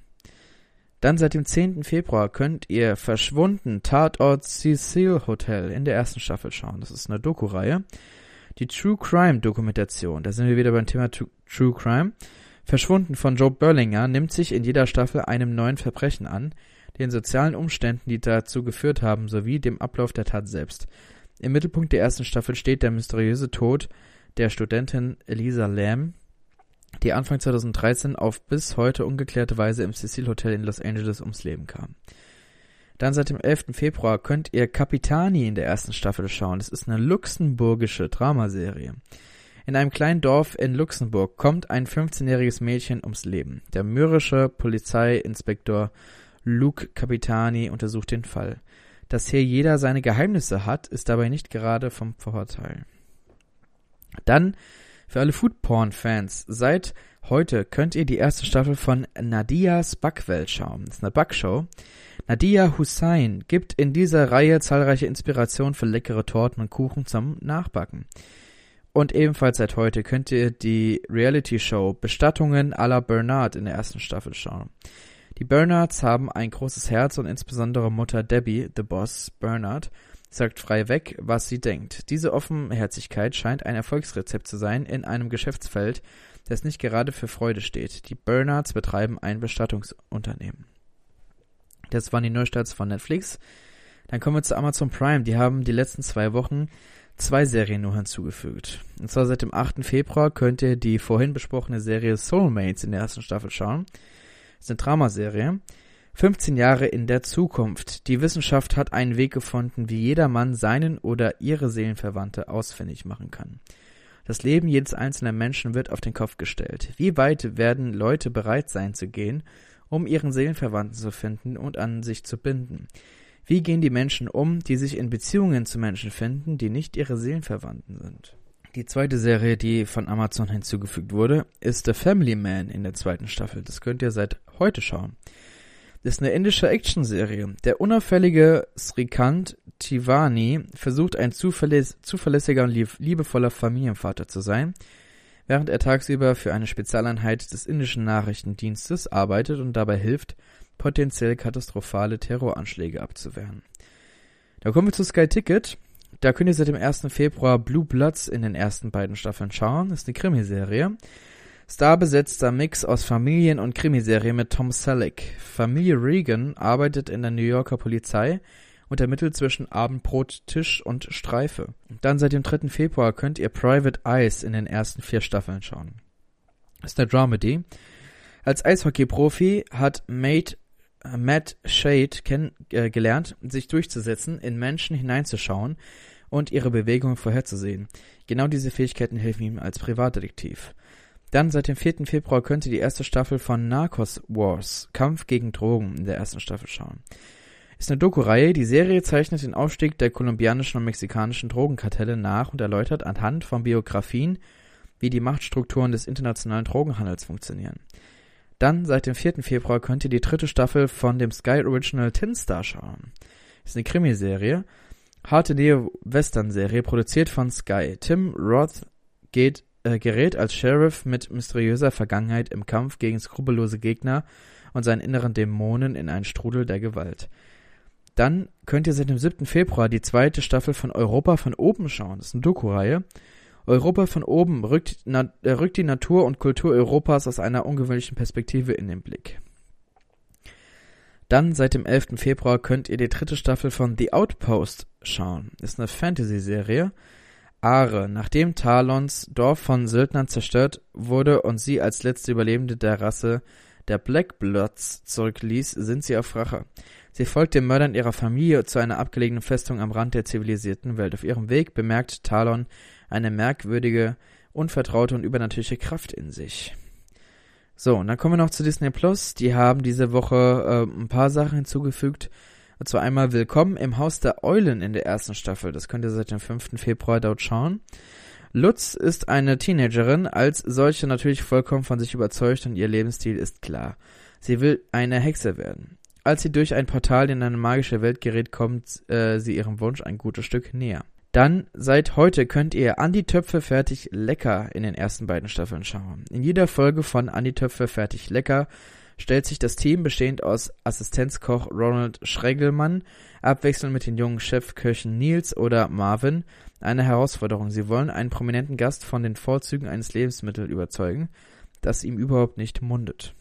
Dann seit dem 10. Februar könnt ihr Verschwunden Tatort Cecil Hotel in der ersten Staffel schauen. Das ist eine Doku-Reihe. Die True Crime Dokumentation, da sind wir wieder beim Thema True Crime. Verschwunden von Joe Berlinger nimmt sich in jeder Staffel einem neuen Verbrechen an, den sozialen Umständen, die dazu geführt haben, sowie dem Ablauf der Tat selbst. Im Mittelpunkt der ersten Staffel steht der mysteriöse Tod der Studentin Elisa Lam, die Anfang 2013 auf bis heute ungeklärte Weise im Cecil Hotel in Los Angeles ums Leben kam. Dann seit dem 11. Februar könnt ihr Capitani in der ersten Staffel schauen. Das ist eine luxemburgische Dramaserie. In einem kleinen Dorf in Luxemburg kommt ein 15-jähriges Mädchen ums Leben. Der mürrische Polizeiinspektor Luke Capitani untersucht den Fall. Dass hier jeder seine Geheimnisse hat, ist dabei nicht gerade vom Vorteil. Dann für alle Foodporn-Fans, seit heute könnt ihr die erste Staffel von Nadias Backwelt schauen. Das ist eine Backshow. Nadia Hussein gibt in dieser Reihe zahlreiche Inspirationen für leckere Torten und Kuchen zum Nachbacken. Und ebenfalls seit heute könnt ihr die Reality-Show Bestattungen à la Bernard in der ersten Staffel schauen. Die Bernards haben ein großes Herz und insbesondere Mutter Debbie, the Boss Bernard, sagt frei weg, was sie denkt. Diese Offenherzigkeit scheint ein Erfolgsrezept zu sein in einem Geschäftsfeld, das nicht gerade für Freude steht. Die Bernards betreiben ein Bestattungsunternehmen. Das waren die Neustarts von Netflix. Dann kommen wir zu Amazon Prime. Die haben die letzten zwei Wochen zwei Serien nur hinzugefügt. Und zwar seit dem 8. Februar könnt ihr die vorhin besprochene Serie Soulmates in der ersten Staffel schauen. Das ist eine Dramaserie. 15 Jahre in der Zukunft. Die Wissenschaft hat einen Weg gefunden, wie jedermann seinen oder ihre Seelenverwandte ausfindig machen kann. Das Leben jedes einzelnen Menschen wird auf den Kopf gestellt. Wie weit werden Leute bereit sein zu gehen, um ihren Seelenverwandten zu finden und an sich zu binden? Wie gehen die Menschen um, die sich in Beziehungen zu Menschen finden, die nicht ihre Seelenverwandten sind? Die zweite Serie, die von Amazon hinzugefügt wurde, ist The Family Man in der zweiten Staffel. Das könnt ihr seit heute schauen. Das ist eine indische Actionserie. Der unauffällige Srikant Tivani versucht ein zuverläss zuverlässiger und liebevoller Familienvater zu sein, während er tagsüber für eine Spezialeinheit des indischen Nachrichtendienstes arbeitet und dabei hilft, potenziell katastrophale Terroranschläge abzuwehren. Da kommen wir zu Sky Ticket. Da könnt ihr seit dem 1. Februar Blue Bloods in den ersten beiden Staffeln schauen. Das ist eine Krimiserie. Starbesetzter Mix aus Familien- und Krimiserie mit Tom Selleck. Familie Regan arbeitet in der New Yorker Polizei und ermittelt zwischen Abendbrot, Tisch und Streife. Dann seit dem 3. Februar könnt ihr Private Eyes in den ersten vier Staffeln schauen. Das ist eine Dramedy. Als Eishockey-Profi hat Mate Matt Shade kenn, äh, sich durchzusetzen, in Menschen hineinzuschauen und ihre Bewegungen vorherzusehen. Genau diese Fähigkeiten helfen ihm als Privatdetektiv. Dann seit dem 4. Februar könnt ihr die erste Staffel von Narcos Wars, Kampf gegen Drogen, in der ersten Staffel schauen. Ist eine Doku-Reihe. Die Serie zeichnet den Aufstieg der kolumbianischen und mexikanischen Drogenkartelle nach und erläutert anhand von Biografien, wie die Machtstrukturen des internationalen Drogenhandels funktionieren. Dann seit dem 4. Februar könnt ihr die dritte Staffel von dem Sky Original Tin Star schauen. Ist eine Krimiserie. Harte Neo-Western-Serie, produziert von Sky. Tim Roth geht, äh, gerät als Sheriff mit mysteriöser Vergangenheit im Kampf gegen skrupellose Gegner und seinen inneren Dämonen in einen Strudel der Gewalt. Dann könnt ihr seit dem 7. Februar die zweite Staffel von Europa von oben schauen. Das ist eine Doku-Reihe. Europa von oben rückt, na, äh, rückt die Natur und Kultur Europas aus einer ungewöhnlichen Perspektive in den Blick. Dann seit dem 11. Februar könnt ihr die dritte Staffel von The Outpost schauen. Ist eine Fantasy-Serie. Aare, nachdem Talons Dorf von Söldnern zerstört wurde und sie als letzte Überlebende der Rasse der Blackbloods zurückließ, sind sie auf Rache. Sie folgt den Mördern ihrer Familie zu einer abgelegenen Festung am Rand der zivilisierten Welt. Auf ihrem Weg bemerkt Talon eine merkwürdige, unvertraute und übernatürliche Kraft in sich. So, und dann kommen wir noch zu Disney Plus. Die haben diese Woche äh, ein paar Sachen hinzugefügt. Und zwar einmal Willkommen im Haus der Eulen in der ersten Staffel. Das könnt ihr seit dem 5. Februar dort schauen. Lutz ist eine Teenagerin, als solche natürlich vollkommen von sich überzeugt und ihr Lebensstil ist klar. Sie will eine Hexe werden. Als sie durch ein Portal in eine magische Welt gerät, kommt äh, sie ihrem Wunsch ein gutes Stück näher. Dann seit heute könnt ihr Andi Töpfe fertig lecker in den ersten beiden Staffeln schauen. In jeder Folge von Andi Töpfe fertig lecker stellt sich das Team bestehend aus Assistenzkoch Ronald Schregelmann, abwechselnd mit den jungen Chefköchen Nils oder Marvin, eine Herausforderung. Sie wollen einen prominenten Gast von den Vorzügen eines Lebensmittels überzeugen, das ihm überhaupt nicht mundet.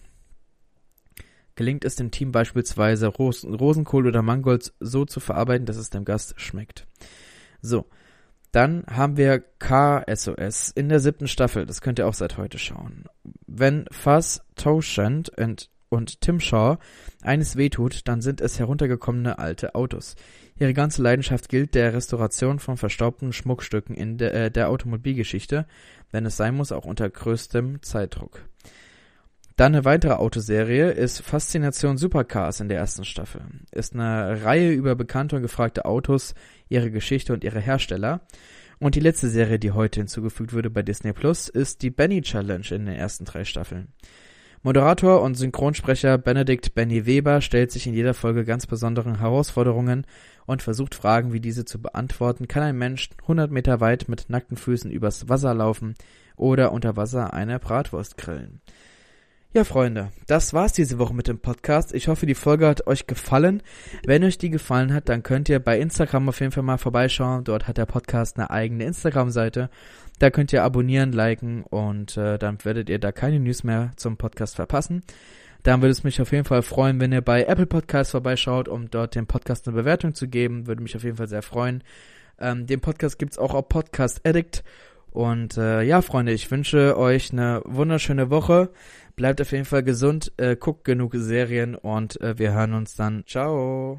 Gelingt es dem Team beispielsweise Rosenkohl oder Mangold so zu verarbeiten, dass es dem Gast schmeckt. So. Dann haben wir KSOS in der siebten Staffel. Das könnt ihr auch seit heute schauen. Wenn Fuzz Toshant und, und Tim Shaw eines wehtut, dann sind es heruntergekommene alte Autos. Ihre ganze Leidenschaft gilt der Restauration von verstaubten Schmuckstücken in der, äh, der Automobilgeschichte, wenn es sein muss, auch unter größtem Zeitdruck. Dann eine weitere Autoserie ist Faszination Supercars in der ersten Staffel. Ist eine Reihe über bekannte und gefragte Autos, ihre Geschichte und ihre Hersteller. Und die letzte Serie, die heute hinzugefügt wurde bei Disney Plus, ist die Benny Challenge in den ersten drei Staffeln. Moderator und Synchronsprecher Benedikt Benny Weber stellt sich in jeder Folge ganz besonderen Herausforderungen und versucht Fragen wie diese zu beantworten. Kann ein Mensch 100 Meter weit mit nackten Füßen übers Wasser laufen oder unter Wasser eine Bratwurst grillen? Ja, Freunde, das war's diese Woche mit dem Podcast. Ich hoffe, die Folge hat euch gefallen. Wenn euch die gefallen hat, dann könnt ihr bei Instagram auf jeden Fall mal vorbeischauen. Dort hat der Podcast eine eigene Instagram-Seite. Da könnt ihr abonnieren, liken und äh, dann werdet ihr da keine News mehr zum Podcast verpassen. Dann würde es mich auf jeden Fall freuen, wenn ihr bei Apple Podcasts vorbeischaut, um dort dem Podcast eine Bewertung zu geben. Würde mich auf jeden Fall sehr freuen. Ähm, den Podcast gibt's auch auf Podcast Addict. Und äh, ja, Freunde, ich wünsche euch eine wunderschöne Woche. Bleibt auf jeden Fall gesund, äh, guckt genug Serien und äh, wir hören uns dann. Ciao.